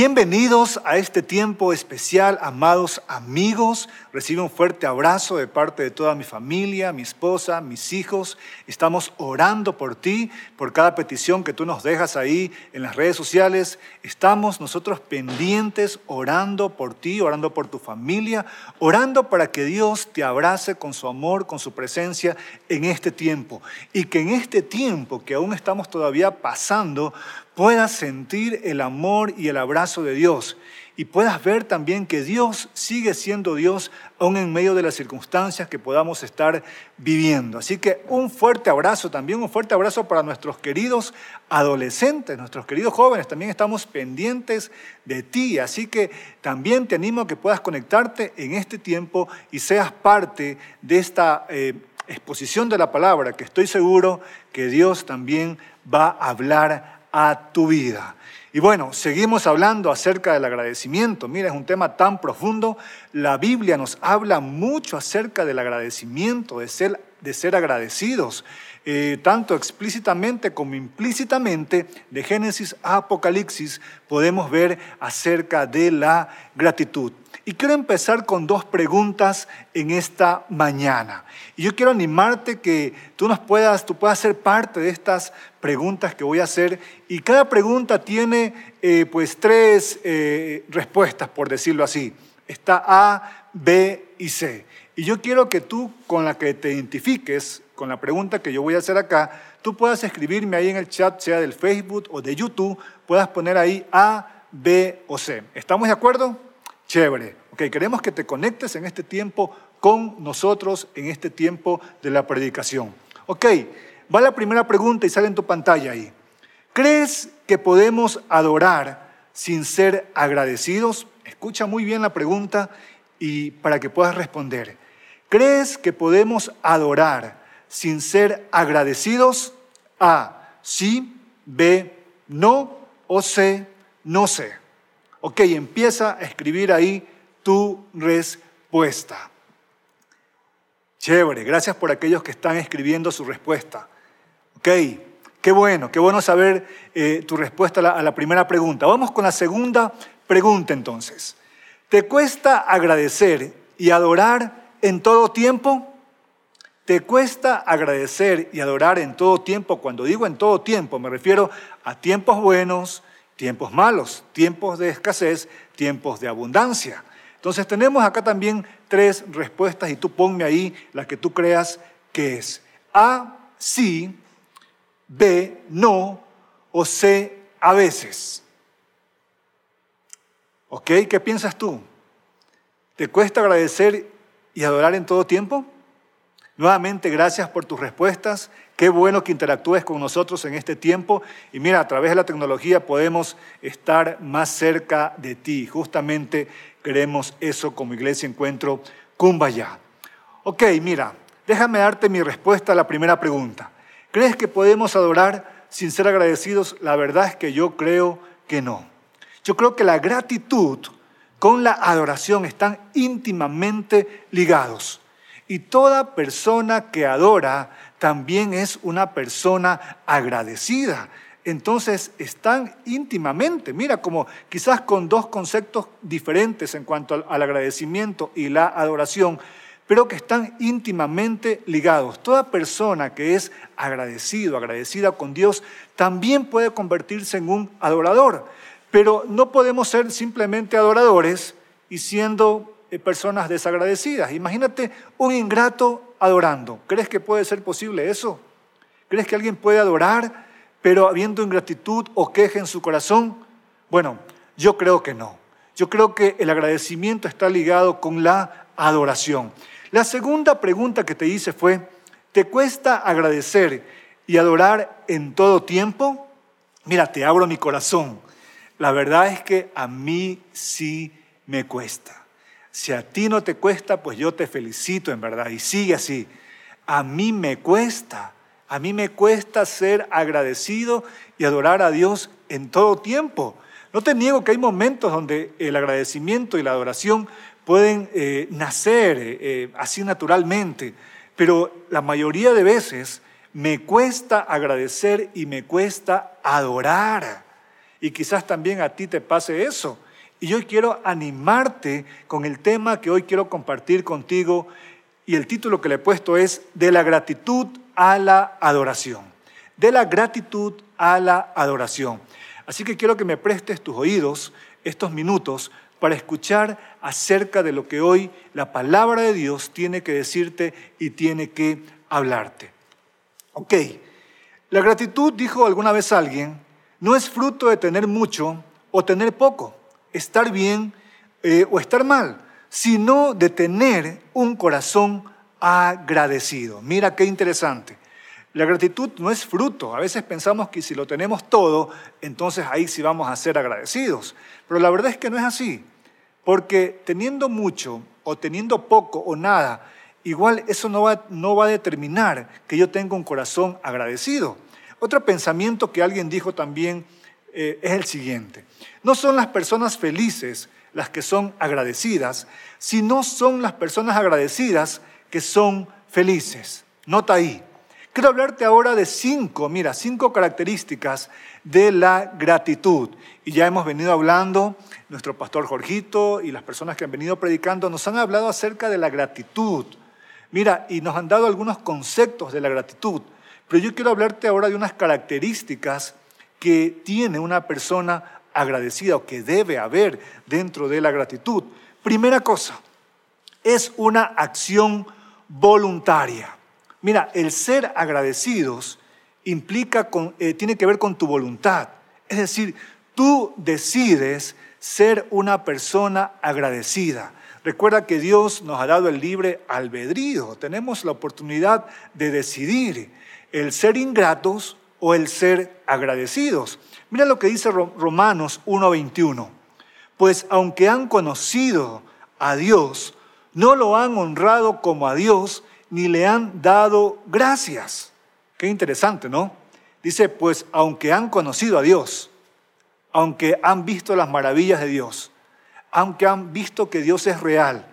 Bienvenidos a este tiempo especial, amados amigos. Recibe un fuerte abrazo de parte de toda mi familia, mi esposa, mis hijos. Estamos orando por ti, por cada petición que tú nos dejas ahí en las redes sociales. Estamos nosotros pendientes orando por ti, orando por tu familia, orando para que Dios te abrace con su amor, con su presencia en este tiempo. Y que en este tiempo que aún estamos todavía pasando, puedas sentir el amor y el abrazo de Dios y puedas ver también que Dios sigue siendo Dios aún en medio de las circunstancias que podamos estar viviendo. Así que un fuerte abrazo también, un fuerte abrazo para nuestros queridos adolescentes, nuestros queridos jóvenes, también estamos pendientes de ti. Así que también te animo a que puedas conectarte en este tiempo y seas parte de esta... Eh, exposición de la palabra, que estoy seguro que Dios también va a hablar a tu vida. Y bueno, seguimos hablando acerca del agradecimiento. Mira, es un tema tan profundo. La Biblia nos habla mucho acerca del agradecimiento, de ser, de ser agradecidos, eh, tanto explícitamente como implícitamente, de Génesis a Apocalipsis, podemos ver acerca de la gratitud. Y quiero empezar con dos preguntas en esta mañana. Y yo quiero animarte que tú nos puedas, tú puedas ser parte de estas preguntas que voy a hacer. Y cada pregunta tiene eh, pues tres eh, respuestas, por decirlo así. Está A, B y C. Y yo quiero que tú con la que te identifiques, con la pregunta que yo voy a hacer acá, tú puedas escribirme ahí en el chat, sea del Facebook o de YouTube, puedas poner ahí A, B o C. ¿Estamos de acuerdo? Chévere. Ok, queremos que te conectes en este tiempo con nosotros, en este tiempo de la predicación. Ok, va la primera pregunta y sale en tu pantalla ahí. ¿Crees que podemos adorar sin ser agradecidos? Escucha muy bien la pregunta y para que puedas responder. ¿Crees que podemos adorar sin ser agradecidos? A, sí, B, no o C, no sé. Ok, empieza a escribir ahí tu respuesta. Chévere, gracias por aquellos que están escribiendo su respuesta. Ok, qué bueno, qué bueno saber eh, tu respuesta a la, a la primera pregunta. Vamos con la segunda pregunta entonces. ¿Te cuesta agradecer y adorar en todo tiempo? ¿Te cuesta agradecer y adorar en todo tiempo? Cuando digo en todo tiempo, me refiero a tiempos buenos, tiempos malos, tiempos de escasez, tiempos de abundancia. Entonces tenemos acá también tres respuestas y tú ponme ahí la que tú creas que es. A, sí, B, no, o C, a veces. ¿Ok? ¿Qué piensas tú? ¿Te cuesta agradecer y adorar en todo tiempo? Nuevamente, gracias por tus respuestas. Qué bueno que interactúes con nosotros en este tiempo. Y mira, a través de la tecnología podemos estar más cerca de ti. Justamente queremos eso como Iglesia Encuentro Kumbaya. Ok, mira, déjame darte mi respuesta a la primera pregunta. ¿Crees que podemos adorar sin ser agradecidos? La verdad es que yo creo que no. Yo creo que la gratitud con la adoración están íntimamente ligados. Y toda persona que adora también es una persona agradecida. Entonces están íntimamente, mira, como quizás con dos conceptos diferentes en cuanto al, agradecimiento y la adoración, pero que están íntimamente ligados. Toda persona que es agradecido, agradecida con Dios, también puede convertirse en un adorador. Pero no podemos ser simplemente adoradores y siendo eh, personas desagradecidas. Imagínate un ingrato adorando. ¿Crees que puede ser posible eso? ¿Crees que alguien puede adorar, pero habiendo ingratitud o queja en su corazón? Bueno, yo creo que no. Yo creo que el agradecimiento está ligado con la adoración. La segunda pregunta que te hice fue, ¿te cuesta agradecer y adorar en todo tiempo? Mira, te abro mi corazón. La verdad es que a mí sí me cuesta. Si a ti no te cuesta, pues yo te felicito en verdad. Y sigue así. A mí me cuesta. A mí me cuesta ser agradecido y adorar a Dios en todo tiempo. No te niego que hay momentos donde el agradecimiento y la adoración pueden eh, nacer eh, eh, así naturalmente, pero la mayoría de veces me cuesta agradecer y me cuesta adorar. Y quizás también a ti te pase eso. Y yo quiero animarte con el tema que hoy quiero compartir contigo y el título que le he puesto es De la gratitud a la adoración. De la gratitud a la adoración. Así que quiero que me prestes tus oídos estos minutos para escuchar acerca de lo que hoy la palabra de Dios tiene que decirte y tiene que hablarte. Ok, la gratitud, dijo alguna vez alguien, no es fruto de tener mucho o tener poco, estar bien eh, o estar mal, sino de tener un corazón agradecido. Mira qué interesante. La gratitud no es fruto. A veces pensamos que si lo tenemos todo, entonces ahí sí vamos a ser agradecidos. Pero la verdad es que no es así. Porque teniendo mucho o teniendo poco o nada, igual eso no va, no va a determinar que yo tenga un corazón agradecido. Otro pensamiento que alguien dijo también eh, es el siguiente. No son las personas felices las que son agradecidas, sino son las personas agradecidas que son felices. Nota ahí. Quiero hablarte ahora de cinco, mira, cinco características de la gratitud. Y ya hemos venido hablando, nuestro pastor Jorgito y las personas que han venido predicando nos han hablado acerca de la gratitud. Mira, y nos han dado algunos conceptos de la gratitud. Pero yo quiero hablarte ahora de unas características que tiene una persona agradecida o que debe haber dentro de la gratitud. Primera cosa, es una acción voluntaria. Mira, el ser agradecidos implica eh, tiene que ver con tu voluntad. Es decir, tú decides ser una persona agradecida. Recuerda que Dios nos ha dado el libre albedrío. Tenemos la oportunidad de decidir el ser ingratos o el ser agradecidos. Mira lo que dice Romanos 1.21. Pues aunque han conocido a Dios, no lo han honrado como a Dios, ni le han dado gracias. Qué interesante, ¿no? Dice, pues aunque han conocido a Dios, aunque han visto las maravillas de Dios, aunque han visto que Dios es real,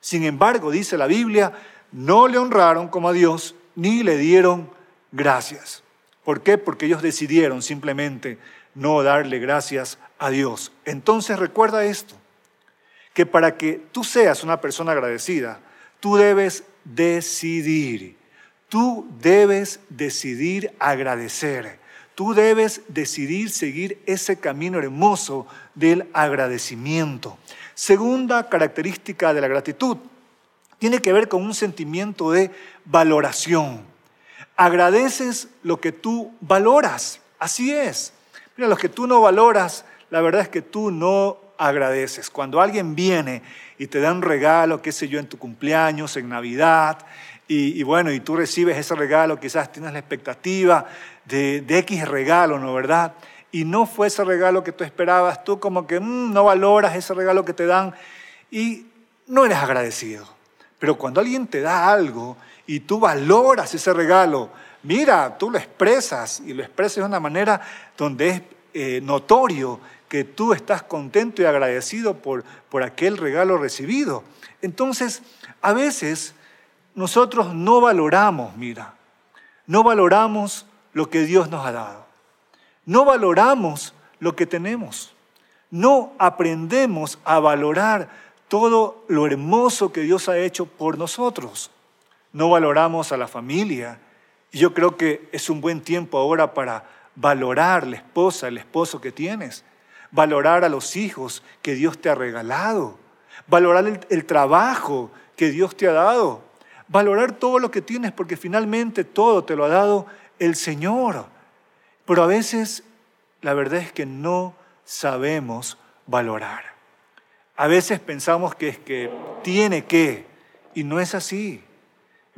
sin embargo, dice la Biblia, no le honraron como a Dios, ni le dieron gracias. ¿Por qué? Porque ellos decidieron simplemente no darle gracias a Dios. Entonces recuerda esto, que para que tú seas una persona agradecida, tú debes decidir. Tú debes decidir agradecer. Tú debes decidir seguir ese camino hermoso del agradecimiento. Segunda característica de la gratitud tiene que ver con un sentimiento de valoración. Agradeces lo que tú valoras. Así es. Mira, lo que tú no valoras, la verdad es que tú no agradeces. Cuando alguien viene y te da un regalo, qué sé yo, en tu cumpleaños, en Navidad, y, bueno, y tú recibes ese regalo, quizás tienes la expectativa de, de, X regalo, ¿no verdad? Y no fue ese regalo que tú esperabas, tú como que mm, no valoras ese regalo que te dan y no eres agradecido. Pero cuando alguien te da algo y tú valoras ese regalo, mira, tú lo expresas y lo expresas de una manera donde es eh, notorio que tú estás contento y agradecido por, por aquel regalo recibido. Entonces, a veces nosotros no valoramos, mira, no valoramos lo que Dios nos ha dado. No valoramos lo que tenemos. No aprendemos a valorar todo lo hermoso que Dios ha hecho por nosotros. No valoramos a la familia. Y yo creo que es un buen tiempo ahora para valorar la esposa, el esposo que tienes valorar a los hijos que Dios te ha regalado, valorar el, trabajo que Dios te ha dado, valorar todo lo que tienes porque finalmente todo te lo ha dado el Señor. Pero a veces la verdad es que no sabemos valorar. A veces pensamos que es que tiene que, y no es así.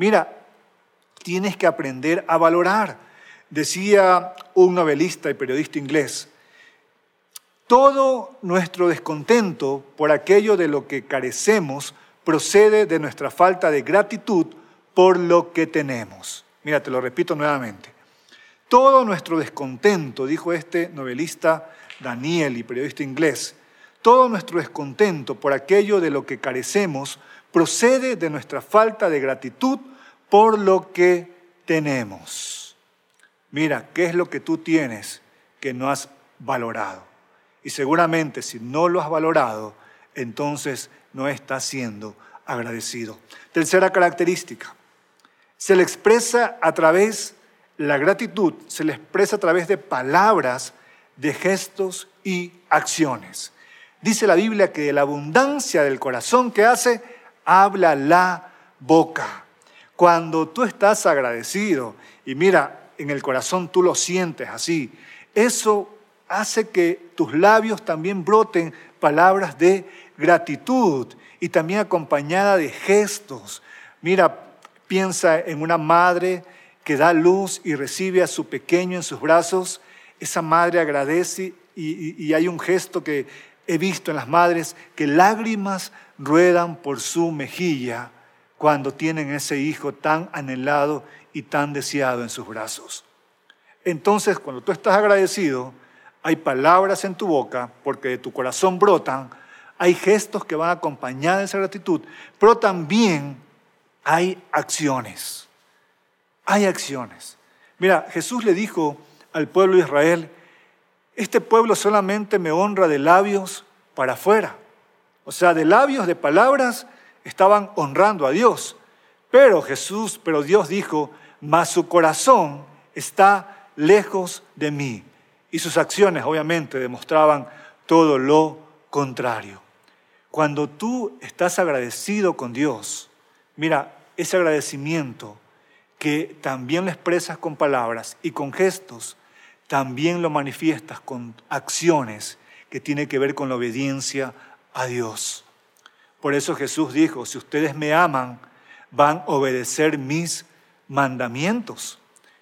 Mira, tienes que aprender a valorar. Decía un novelista y periodista inglés, todo nuestro descontento por aquello de lo que carecemos procede de nuestra falta de gratitud por lo que tenemos. Mira, te lo repito nuevamente. Todo nuestro descontento, dijo este novelista Daniel y periodista inglés, todo nuestro descontento por aquello de lo que carecemos procede de nuestra falta de gratitud por lo que tenemos. Mira, ¿qué es lo que tú tienes que no has valorado? Y seguramente si no lo has valorado, entonces no estás siendo agradecido. Tercera característica, se le expresa a través, la gratitud se le expresa a través de palabras, de gestos y acciones. Dice la Biblia que de la abundancia del corazón que hace, habla la boca. Cuando tú estás agradecido y mira, en el corazón tú lo sientes así, eso hace que tus labios también broten palabras de gratitud y también acompañada de gestos. Mira, piensa en una madre que da luz y recibe a su pequeño en sus brazos. Esa madre agradece y, y hay un gesto que he visto en las madres, que lágrimas ruedan por su mejilla cuando tienen ese hijo tan anhelado y tan deseado en sus brazos. Entonces, cuando tú estás agradecido, hay palabras en tu boca, porque de tu corazón brotan, hay gestos que van acompañados de esa gratitud, pero también hay acciones. Hay acciones. Mira, Jesús le dijo al pueblo de Israel, este pueblo solamente me honra de labios para afuera. O sea, de labios, de palabras, estaban honrando a Dios. Pero Jesús, pero Dios dijo, mas su corazón está lejos de mí. Y sus acciones obviamente demostraban todo lo contrario. Cuando tú estás agradecido con Dios, mira, ese agradecimiento que también lo expresas con palabras y con gestos, también lo manifiestas con acciones que tienen que ver con la obediencia a Dios. Por eso Jesús dijo, si ustedes me aman, van a obedecer mis mandamientos.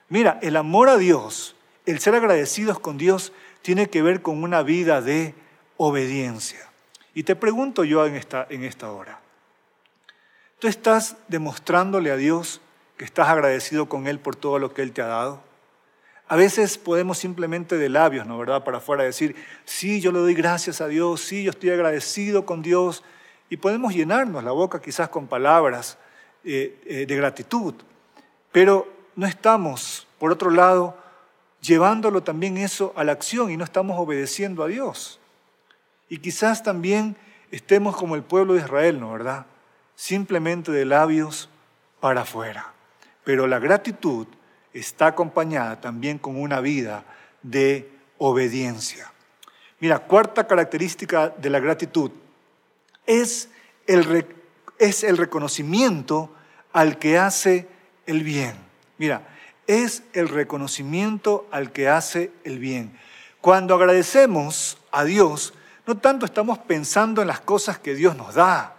Mira, el amor a Dios el ser agradecidos con Dios tiene que ver con una vida de obediencia. Y te pregunto yo en esta, en esta hora, ¿tú estás demostrándole a Dios que estás agradecido con Él por todo lo que Él te ha dado? A veces podemos simplemente de labios, ¿no verdad? Para afuera decir, sí, yo le doy gracias a Dios, sí, yo estoy agradecido con Dios. Y podemos llenarnos la boca quizás con palabras eh, eh, de gratitud. Pero no estamos, por otro lado, llevándolo también eso a la acción y no estamos obedeciendo a Dios. Y quizás también estemos como el pueblo de Israel, ¿no verdad? Simplemente de labios para afuera. Pero la gratitud está acompañada también con una vida de obediencia. Mira, cuarta característica de la gratitud es el, es el reconocimiento al que hace el bien. Mira, es el reconocimiento al que hace el bien. Cuando agradecemos a Dios, no tanto estamos pensando en las cosas que Dios nos da,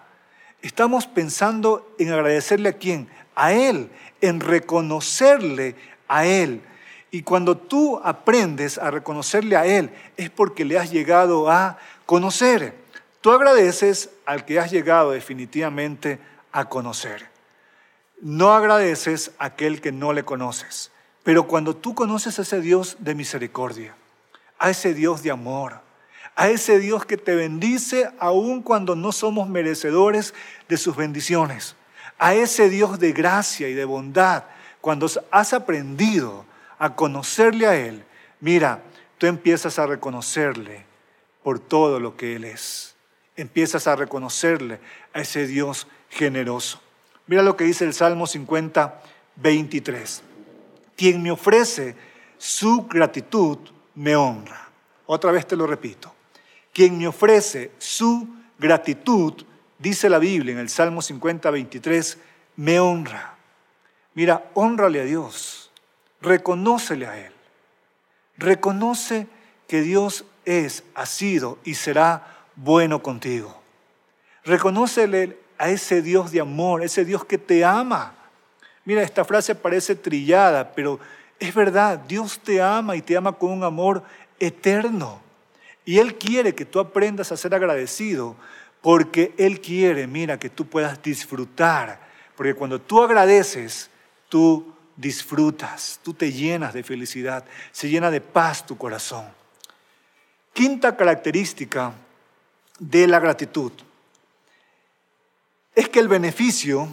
estamos pensando en agradecerle a quién, a Él, en reconocerle a Él. Y cuando tú aprendes a reconocerle a Él, es porque le has llegado a conocer. Tú agradeces al que has llegado definitivamente a conocer. No agradeces a aquel que no le conoces. Pero cuando tú conoces a ese Dios de misericordia, a ese Dios de amor, a ese Dios que te bendice aun cuando no somos merecedores de sus bendiciones, a ese Dios de gracia y de bondad, cuando has aprendido a conocerle a Él, mira, tú empiezas a reconocerle por todo lo que Él es. Empiezas a reconocerle a ese Dios generoso. Mira lo que dice el Salmo 50, 23. Quien me ofrece su gratitud me honra. Otra vez te lo repito. Quien me ofrece su gratitud, dice la Biblia en el Salmo 50, 23, me honra. Mira, honrale a Dios, reconócele a Él. Reconoce que Dios es, ha sido y será bueno contigo. Reconócele a ese Dios de amor, ese Dios que te ama. Mira, esta frase parece trillada, pero es verdad, Dios te ama y te ama con un amor eterno. Y Él quiere que tú aprendas a ser agradecido, porque Él quiere, mira, que tú puedas disfrutar. Porque cuando tú agradeces, tú disfrutas, tú te llenas de felicidad, se llena de paz tu corazón. Quinta característica de la gratitud es que el beneficio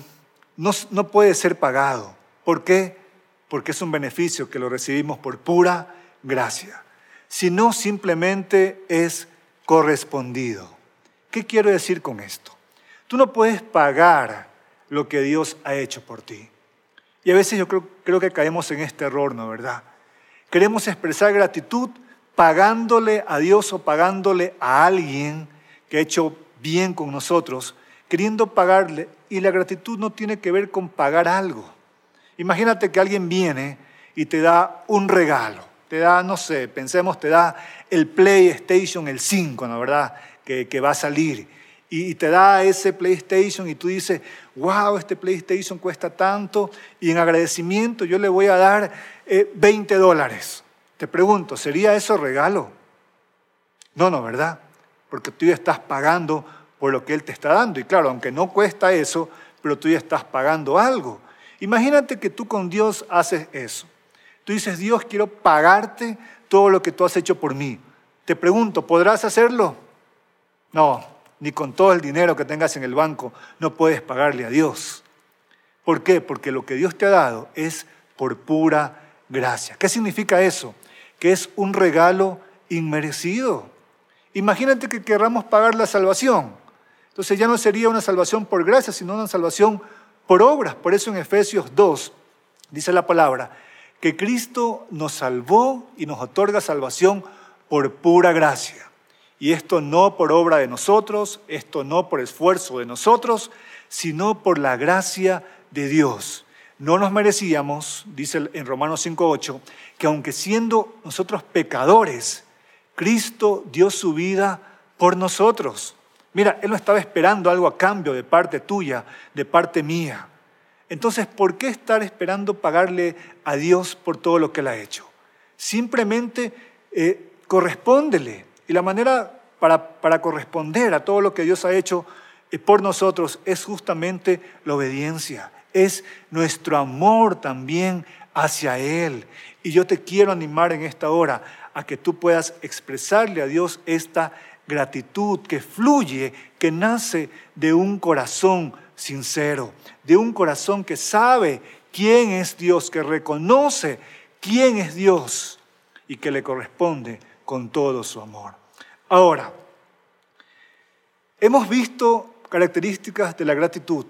no, no puede ser pagado. ¿Por qué? Porque es un beneficio que lo recibimos por pura gracia. Sino simplemente es correspondido. ¿Qué quiero decir con esto? Tú no puedes pagar lo que Dios ha hecho por ti. Y a veces yo creo, que caemos en este error, ¿no verdad? Queremos expresar gratitud pagándole a Dios o pagándole a alguien que ha hecho bien con nosotros, queriendo pagarle. Y la gratitud no tiene que ver con pagar algo. Imagínate que alguien viene y te da un regalo. Te da, no sé, pensemos, te da el PlayStation, el 5, ¿no verdad? Que, va a salir. Y te da ese PlayStation y tú dices, wow, este PlayStation cuesta tanto y en agradecimiento yo le voy a dar 20 eh, dólares. Te pregunto, ¿sería eso regalo? No, no, ¿verdad? Porque tú ya estás pagando por lo que Él te está dando. Y claro, aunque no cuesta eso, pero tú ya estás pagando algo. Imagínate que tú con Dios haces eso. Tú dices, Dios, quiero pagarte todo lo que tú has hecho por mí. Te pregunto, ¿podrás hacerlo? No, ni con todo el dinero que tengas en el banco no puedes pagarle a Dios. ¿Por qué? Porque lo que Dios te ha dado es por pura gracia. ¿Qué significa eso? Que es un regalo inmerecido. Imagínate que querramos pagar la salvación. Entonces ya no sería una salvación por gracia, sino una salvación por obras. Por eso en Efesios 2 dice la palabra que Cristo nos salvó y nos otorga salvación por pura gracia. Y esto no por obra de nosotros, esto no por esfuerzo de nosotros, sino por la gracia de Dios. No nos merecíamos, dice en Romanos 5.8, que aunque siendo nosotros pecadores, Cristo dio su vida por nosotros. Mira, Él no estaba esperando algo a cambio de parte tuya, de parte mía. Entonces, ¿por qué estar esperando pagarle a Dios por todo lo que Él ha hecho? Simplemente eh, correspóndele. Y la manera para, para, corresponder a todo lo que Dios ha hecho eh, por nosotros es justamente la obediencia, es nuestro amor también hacia Él. Y yo te quiero animar en esta hora a que tú puedas expresarle a Dios esta gratitud que fluye, que nace de un corazón sincero, de un corazón que sabe quién es Dios, que reconoce quién es Dios y que le corresponde con todo su amor. Ahora, hemos visto características de la gratitud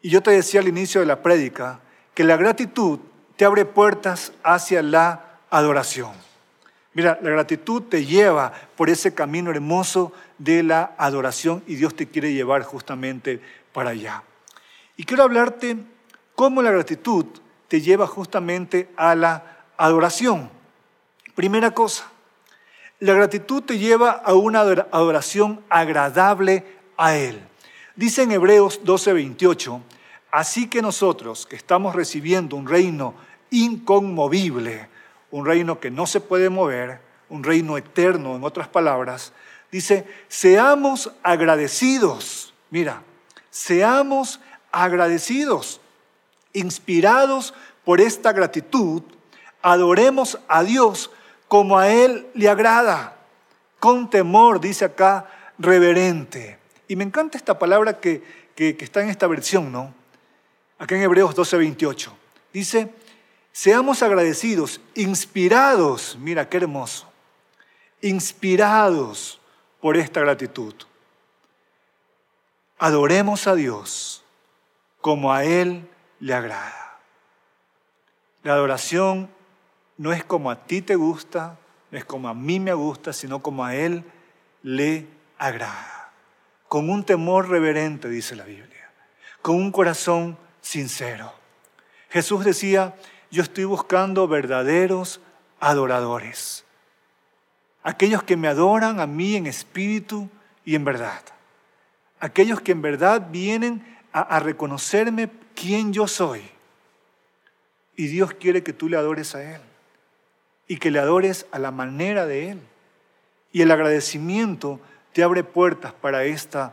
y yo te decía al inicio de la prédica que la gratitud te abre puertas hacia la adoración. Mira, la gratitud te lleva por ese camino hermoso de la adoración y Dios te quiere llevar justamente para allá. Y quiero hablarte cómo la gratitud te lleva justamente a la adoración. Primera cosa, la gratitud te lleva a una adoración agradable a Él. Dice en Hebreos 12:28, así que nosotros que estamos recibiendo un reino inconmovible, un reino que no se puede mover, un reino eterno, en otras palabras, dice, seamos agradecidos. Mira, seamos agradecidos, inspirados por esta gratitud, adoremos a Dios como a Él le agrada, con temor, dice acá, reverente. Y me encanta esta palabra que, que, está en esta versión, ¿no? Acá en Hebreos 12:28. Dice, Seamos agradecidos, inspirados, mira qué hermoso, inspirados por esta gratitud. Adoremos a Dios como a Él le agrada. La adoración no es como a ti te gusta, no es como a mí me gusta, sino como a Él le agrada. Con un temor reverente, dice la Biblia, con un corazón sincero. Jesús decía, yo estoy buscando verdaderos adoradores. Aquellos que me adoran a mí en espíritu y en verdad. Aquellos que en verdad vienen a, reconocerme quién yo soy. Y Dios quiere que tú le adores a Él. Y que le adores a la manera de Él. Y el agradecimiento te abre puertas para esta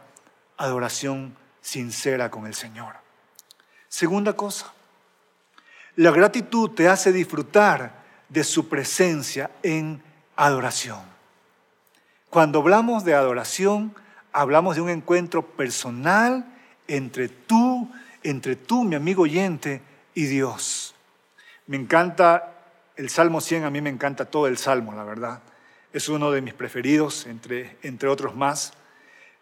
adoración sincera con el Señor. Segunda cosa, la gratitud te hace disfrutar de su presencia en adoración. Cuando hablamos de adoración, hablamos de un encuentro personal entre tú, entre tú, mi amigo oyente, y Dios. Me encanta el Salmo 100, a mí me encanta todo el Salmo, la verdad. es uno de mis preferidos, entre, entre otros más.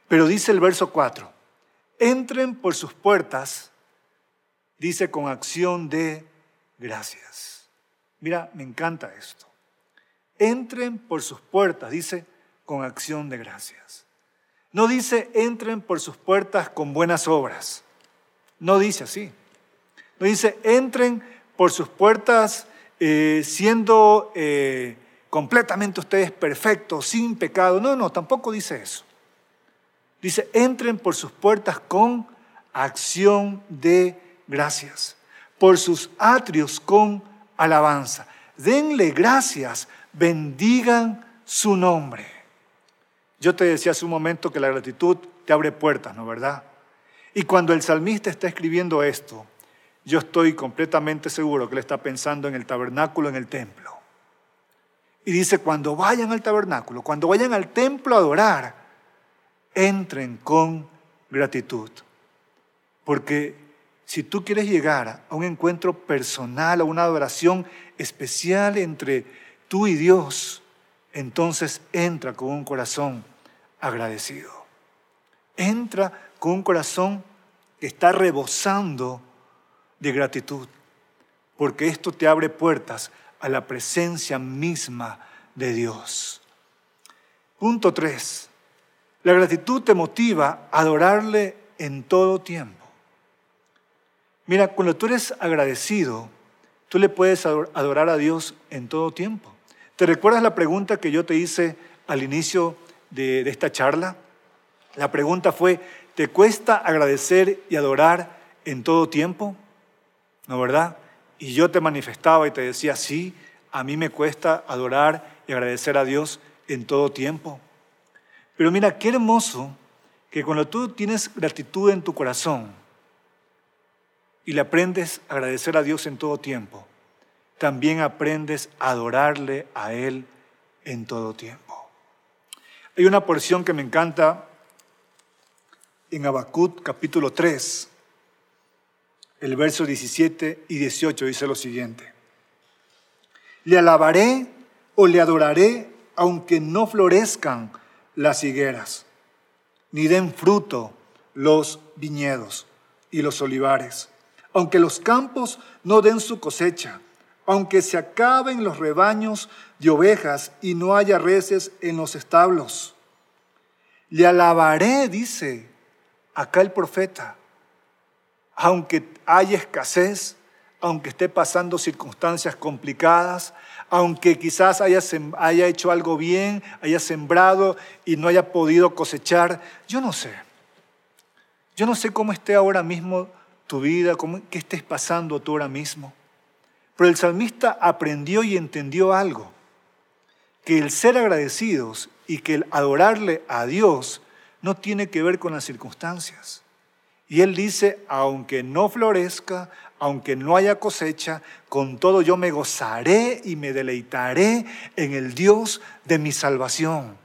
Pero dice el verso 4, entren por sus puertas, dice con acción de gracias. Mira, me encanta esto. Entren por sus puertas, dice con acción de gracias. No dice entren por sus puertas con buenas obras. No dice así. No dice entren por sus puertas eh, siendo eh, completamente ustedes perfectos, sin pecado. No, no, tampoco dice eso. Dice entren por sus puertas con acción de gracias, por sus atrios con alabanza. Denle gracias, bendigan su nombre. Yo te decía hace un momento que la gratitud te abre puertas, ¿no verdad? Y cuando el salmista está escribiendo esto, yo estoy completamente seguro que él está pensando en el tabernáculo, en el templo. Y dice, cuando vayan al tabernáculo, cuando vayan al templo a adorar, entren con gratitud. Porque si tú quieres llegar a un encuentro personal, a una adoración especial entre tú y Dios, entonces entra con un corazón agradecido. Entra con un corazón que está rebosando de gratitud, porque esto te abre puertas a la presencia misma de Dios. Punto 3. La gratitud te motiva a adorarle en todo tiempo. Mira, cuando tú eres agradecido, tú le puedes adorar a Dios en todo tiempo. ¿Te recuerdas la pregunta que yo te hice al inicio de, de esta charla? La pregunta fue, ¿te cuesta agradecer y adorar en todo tiempo? ¿No verdad? Y yo te manifestaba y te decía, sí, a mí me cuesta adorar y agradecer a Dios en todo tiempo. Pero mira, qué hermoso que cuando tú tienes gratitud en tu corazón y le aprendes a agradecer a Dios en todo tiempo, también aprendes a adorarle a Él en todo tiempo. Hay una porción que me encanta en Habacuc capítulo 3, el verso 17 y 18 dice lo siguiente. Le alabaré o le adoraré aunque no florezcan las higueras, ni den fruto los viñedos y los olivares, aunque los campos no den su cosecha, aunque se acaben los rebaños de ovejas y no haya reces en los establos. Le alabaré, dice acá el profeta, aunque haya escasez, aunque esté pasando circunstancias complicadas, aunque quizás haya, haya hecho algo bien, haya sembrado y no haya podido cosechar, yo no sé. Yo no sé cómo esté ahora mismo tu vida, cómo, qué estés pasando tú ahora mismo. Pero el salmista aprendió y entendió algo, que el ser agradecidos y que el adorarle a Dios no tiene que ver con las circunstancias. Y él dice, aunque no florezca, aunque no haya cosecha, con todo yo me gozaré y me deleitaré en el Dios de mi salvación.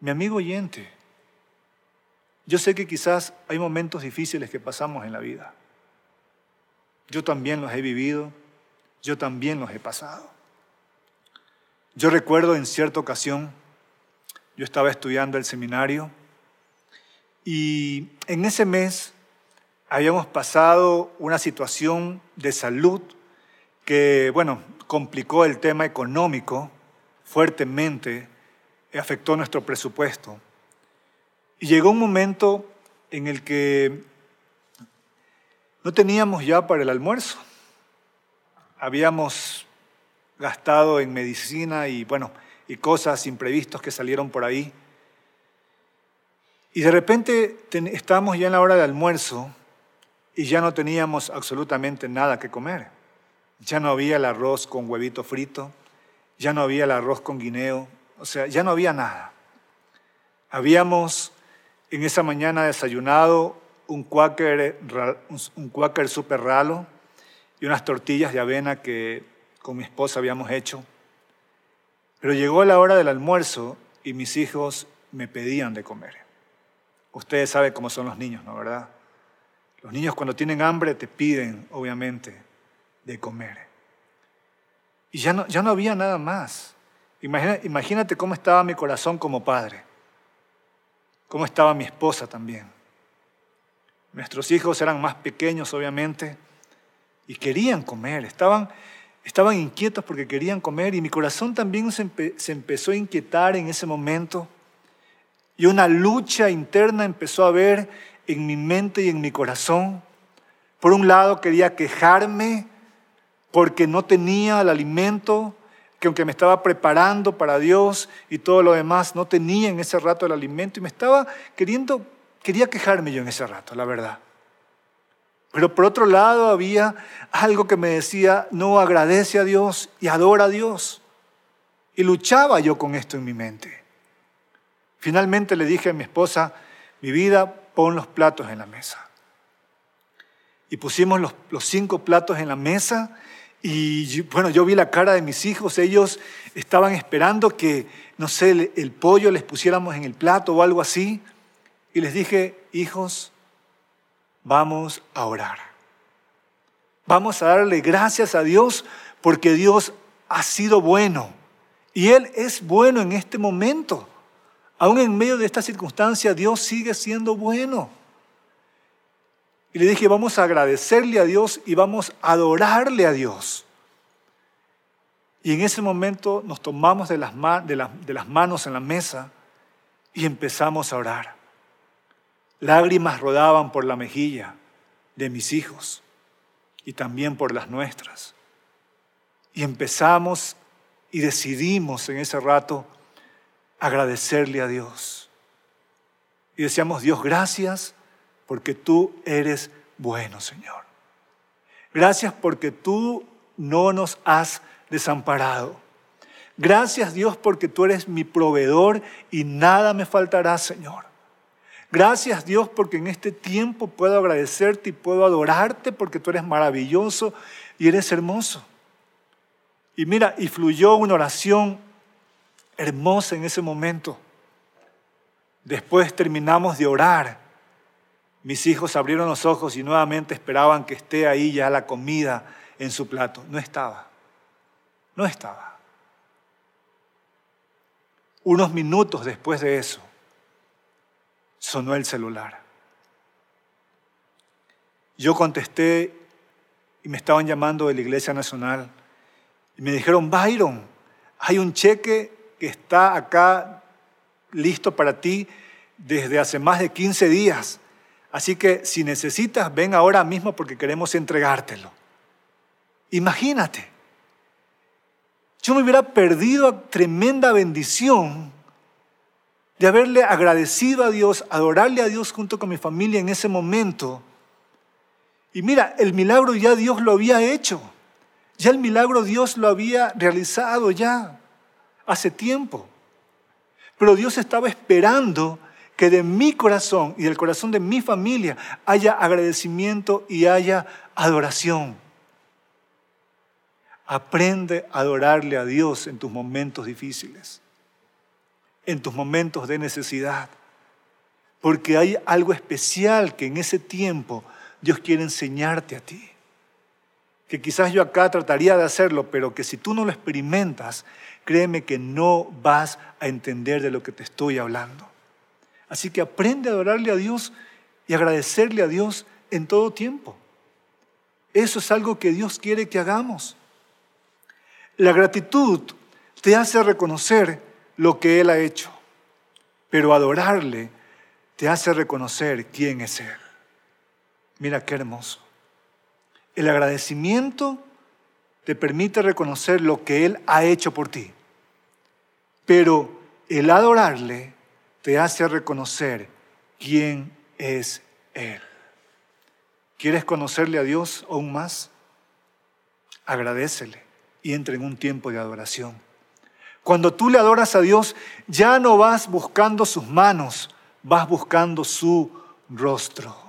Mi amigo oyente, yo sé que quizás hay momentos difíciles que pasamos en la vida. Yo también los he vivido, yo también los he pasado. Yo recuerdo en cierta ocasión, yo estaba estudiando el seminario, y en ese mes habíamos pasado una situación de salud que, bueno, complicó el tema económico fuertemente, afectó nuestro presupuesto. Y llegó un momento en el que no teníamos ya para el almuerzo. Habíamos gastado en medicina y, bueno, y cosas imprevistos que salieron por ahí. Y de repente estábamos ya en la hora de almuerzo y ya no teníamos absolutamente nada que comer. Ya no había el arroz con huevito frito, ya no había el arroz con guineo, o sea, ya no había nada. Habíamos en esa mañana desayunado un cuáquer, un cuáquer súper ralo y unas tortillas de avena que con mi esposa habíamos hecho. Pero llegó la hora del almuerzo y mis hijos me pedían de comer. Ustedes saben cómo son los niños, ¿no verdad? Los niños cuando tienen hambre te piden, obviamente, de comer. Y ya no, ya no había nada más. imagínate cómo estaba mi corazón como padre, cómo estaba mi esposa también. Nuestros hijos eran más pequeños, obviamente, y querían comer, estaban, estaban inquietos porque querían comer y mi corazón también se, se empezó a inquietar en ese momento y una lucha interna empezó a haber en mi mente y en mi corazón. Por un lado quería quejarme porque no tenía el alimento, que aunque me estaba preparando para Dios y todo lo demás, no tenía en ese rato el alimento y me estaba queriendo, quería quejarme yo en ese rato, la verdad. Pero por otro lado había algo que me decía, no agradece a Dios y adora a Dios. Y luchaba yo con esto en mi mente. Finalmente le dije a mi esposa, mi vida, pon los platos en la mesa. Y pusimos los, cinco platos en la mesa y bueno, yo vi la cara de mis hijos, ellos estaban esperando que, no sé, el, el pollo les pusiéramos en el plato o algo así. Y les dije, hijos, vamos a orar. Vamos a darle gracias a Dios porque Dios ha sido bueno. Y Él es bueno en este momento. Aún en medio de esta circunstancia, Dios sigue siendo bueno. Y le dije, vamos a agradecerle a Dios y vamos a adorarle a Dios. Y en ese momento nos tomamos de las, de las manos en la mesa y empezamos a orar. Lágrimas rodaban por la mejilla de mis hijos y también por las nuestras. Y empezamos y decidimos en ese rato agradecerle a Dios. Y decíamos, Dios, gracias porque tú eres bueno, Señor. Gracias porque tú no nos has desamparado. Gracias Dios porque tú eres mi proveedor y nada me faltará, Señor. Gracias Dios porque en este tiempo puedo agradecerte y puedo adorarte porque tú eres maravilloso y eres hermoso. Y mira, y fluyó una oración hermosa en ese momento. Después terminamos de orar. Mis hijos abrieron los ojos y nuevamente esperaban que esté ahí ya la comida en su plato. No estaba. No estaba. Unos minutos después de eso, sonó el celular. Yo contesté y me estaban llamando de la Iglesia Nacional y me dijeron, Byron, hay un cheque que está acá listo para ti desde hace más de 15 días. Así que si necesitas, ven ahora mismo porque queremos entregártelo. Imagínate, yo me hubiera perdido tremenda bendición de haberle agradecido a Dios, adorarle a Dios junto con mi familia en ese momento. Y mira, el milagro ya Dios lo había hecho. Ya el milagro Dios lo había realizado ya hace tiempo. Pero Dios estaba esperando que de mi corazón y del corazón de mi familia haya agradecimiento y haya adoración. Aprende a adorarle a Dios en tus momentos difíciles, en tus momentos de necesidad, porque hay algo especial que en ese tiempo Dios quiere enseñarte a ti que quizás yo acá trataría de hacerlo, pero que si tú no lo experimentas, créeme que no vas a entender de lo que te estoy hablando. Así que aprende a adorarle a Dios y agradecerle a Dios en todo tiempo. Eso es algo que Dios quiere que hagamos. La gratitud te hace reconocer lo que Él ha hecho, pero adorarle te hace reconocer quién es Él. Mira qué hermoso. El agradecimiento te permite reconocer lo que Él ha hecho por ti. Pero el adorarle te hace reconocer quién es Él. ¿Quieres conocerle a Dios aún más? Agradecele y entra en un tiempo de adoración. Cuando tú le adoras a Dios, ya no vas buscando sus manos, vas buscando su rostro.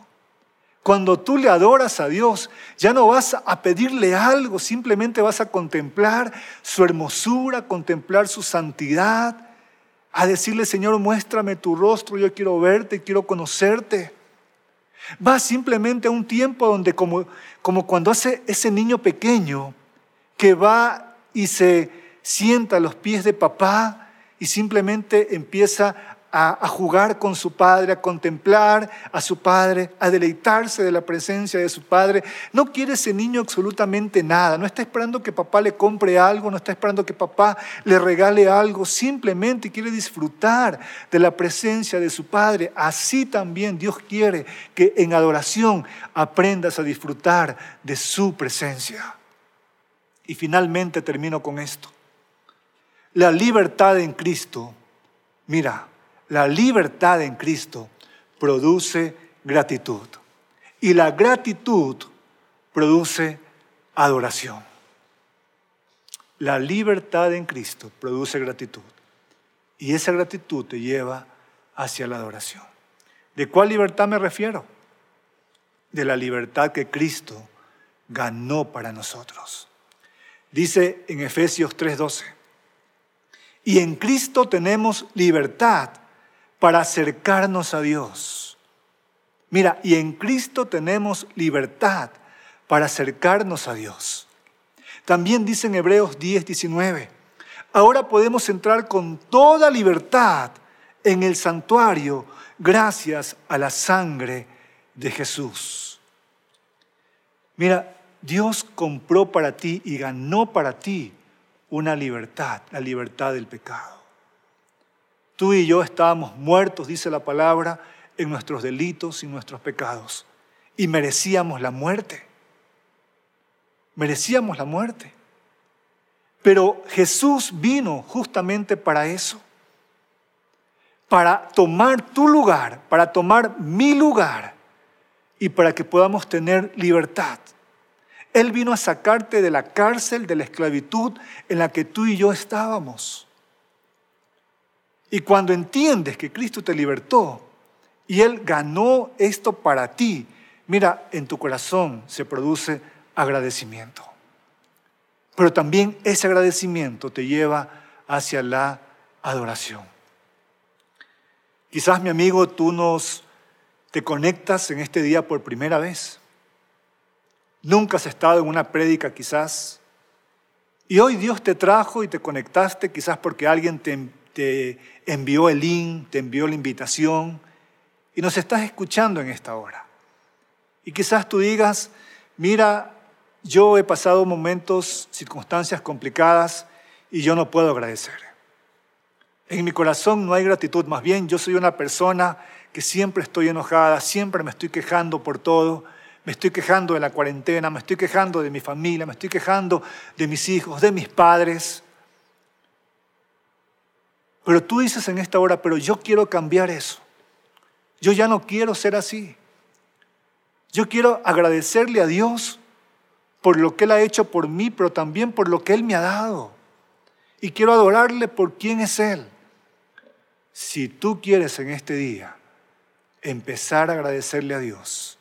Cuando tú le adoras a Dios, ya no vas a pedirle algo, simplemente vas a contemplar su hermosura, contemplar su santidad, a decirle, Señor, muéstrame tu rostro, yo quiero verte, quiero conocerte. Vas simplemente a un tiempo donde como, como cuando hace ese niño pequeño que va y se, sienta a los pies de papá y simplemente empieza a, jugar con su padre, a contemplar a su padre, a deleitarse de la presencia de su padre. No quiere ese niño absolutamente nada, no está esperando que papá le compre algo, no está esperando que papá le regale algo, simplemente quiere disfrutar de la presencia de su padre. Así también Dios quiere que en adoración aprendas a disfrutar de su presencia. Y finalmente termino con esto. La libertad en Cristo, mira, la libertad en Cristo produce gratitud. Y la gratitud produce adoración. La libertad en Cristo produce gratitud. Y esa gratitud te lleva hacia la adoración. ¿De cuál libertad me refiero? De la libertad que Cristo ganó para nosotros. Dice en Efesios 3:12, y en Cristo tenemos libertad para acercarnos a Dios. Mira, y en Cristo tenemos libertad para acercarnos a Dios. También dice en Hebreos 10, 19, ahora podemos entrar con toda libertad en el santuario gracias a la sangre de Jesús. Mira, Dios compró para ti y ganó para ti una libertad, la libertad del pecado. Tú y yo estábamos muertos, dice la palabra, en nuestros delitos y nuestros pecados. Y merecíamos la muerte. Merecíamos la muerte. Pero Jesús vino justamente para eso. Para tomar tu lugar, para tomar mi lugar y para que podamos tener libertad. Él vino a sacarte de la cárcel, de la esclavitud en la que tú y yo estábamos. Y cuando entiendes que Cristo te libertó y Él ganó esto para ti, mira, en tu corazón se produce agradecimiento. Pero también ese agradecimiento te lleva hacia la adoración. Quizás, mi amigo, tú nos te conectas en este día por primera vez. Nunca has estado en una prédica quizás. Y hoy Dios te trajo y te conectaste quizás porque alguien te te envió el link, te envió la invitación y nos estás escuchando en esta hora. Y quizás tú digas, mira, yo he pasado momentos, circunstancias complicadas y yo no puedo agradecer. En mi corazón no hay gratitud, más bien yo soy una persona que siempre estoy enojada, siempre me estoy quejando por todo, me estoy quejando de la cuarentena, me estoy quejando de mi familia, me estoy quejando de mis hijos, de mis padres. Pero tú dices en esta hora, pero yo quiero cambiar eso. Yo ya no quiero ser así. Yo quiero agradecerle a Dios por lo que Él ha hecho por mí, pero también por lo que Él me ha dado. Y quiero adorarle por quién es Él. Si tú quieres en este día empezar a agradecerle a Dios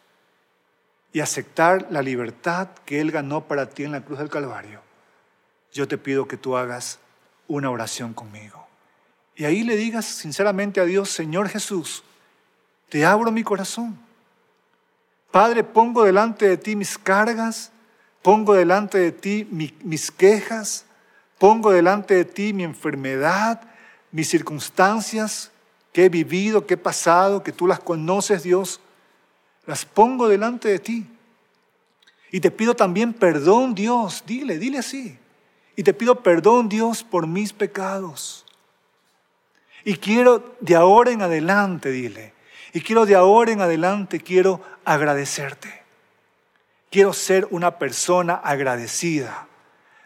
y aceptar la libertad que Él ganó para ti en la cruz del Calvario, yo te pido que tú hagas una oración conmigo. Y ahí le digas sinceramente a Dios, Señor Jesús, te abro mi corazón. Padre, pongo delante de ti mis cargas, pongo delante de ti mis quejas, pongo delante de ti mi enfermedad, mis circunstancias que he vivido, que he pasado, que tú las conoces, Dios. Las pongo delante de ti. Y te pido también perdón, Dios. Dile, dile así. Y te pido perdón, Dios, por mis pecados. Y quiero de ahora en adelante, dile, y quiero de ahora en adelante, quiero agradecerte. Quiero ser una persona agradecida.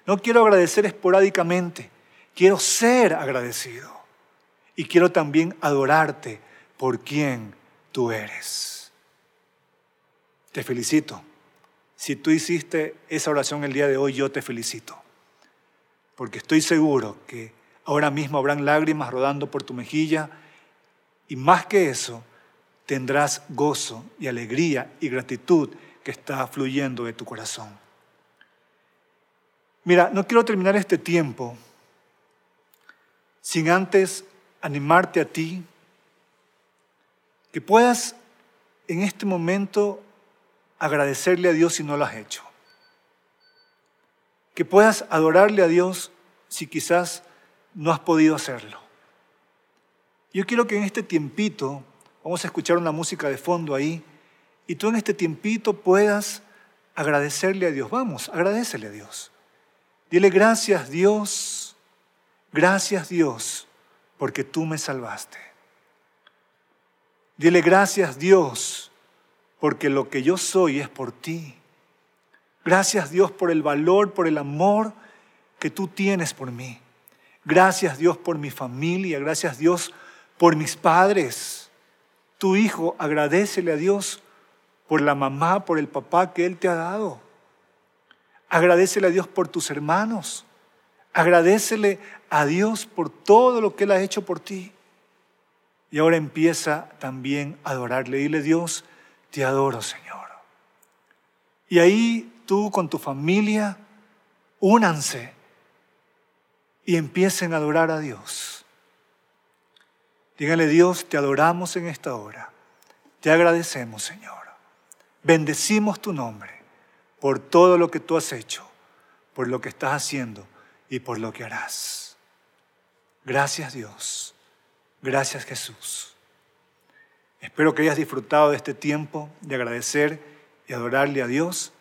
No quiero agradecer esporádicamente, quiero ser agradecido. Y quiero también adorarte por quien tú eres. Te felicito. Si tú hiciste esa oración el día de hoy, yo te felicito. Porque estoy seguro que Ahora mismo habrán lágrimas rodando por tu mejilla y más que eso, tendrás gozo y alegría y gratitud que está fluyendo de tu corazón. Mira, no quiero terminar este tiempo sin antes animarte a ti que puedas en este momento agradecerle a Dios si no lo has hecho. Que puedas adorarle a Dios si quizás no has podido hacerlo. Yo quiero que en este tiempito, vamos a escuchar una música de fondo ahí, y tú en este tiempito puedas agradecerle a Dios. Vamos, agradecele a Dios. Dile gracias Dios, gracias Dios, porque tú me salvaste. Dile gracias Dios, porque lo que yo soy es por ti. Gracias Dios por el valor, por el amor que tú tienes por mí. Gracias Dios por mi familia, gracias Dios por mis padres. Tu hijo, agradecele a Dios por la mamá, por el papá que Él te ha dado. Agradecele a Dios por tus hermanos. Agradecele a Dios por todo lo que Él ha hecho por ti. Y ahora empieza también a adorarle. Dile, Dios, te adoro, Señor. Y ahí tú con tu familia, únanse y empiecen a adorar a Dios. Díganle, Dios, te adoramos en esta hora. Te agradecemos, Señor. Bendecimos tu nombre por todo lo que tú has hecho, por lo que estás haciendo y por lo que harás. Gracias Dios. Gracias Jesús. Espero que hayas disfrutado de este tiempo de agradecer y adorarle a Dios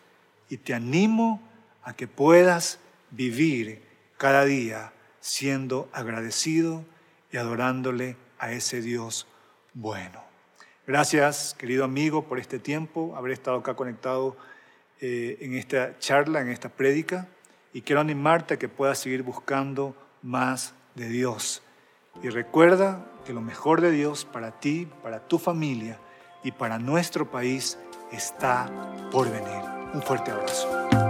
y te animo a que puedas vivir cada día siendo agradecido y adorándole a ese Dios bueno. Gracias, querido amigo, por este tiempo, haber estado acá conectado eh, en esta charla, en esta prédica, y quiero animarte a que puedas seguir buscando más de Dios. Y recuerda que lo mejor de Dios para ti, para tu familia y para nuestro país está por venir. Un fuerte abrazo.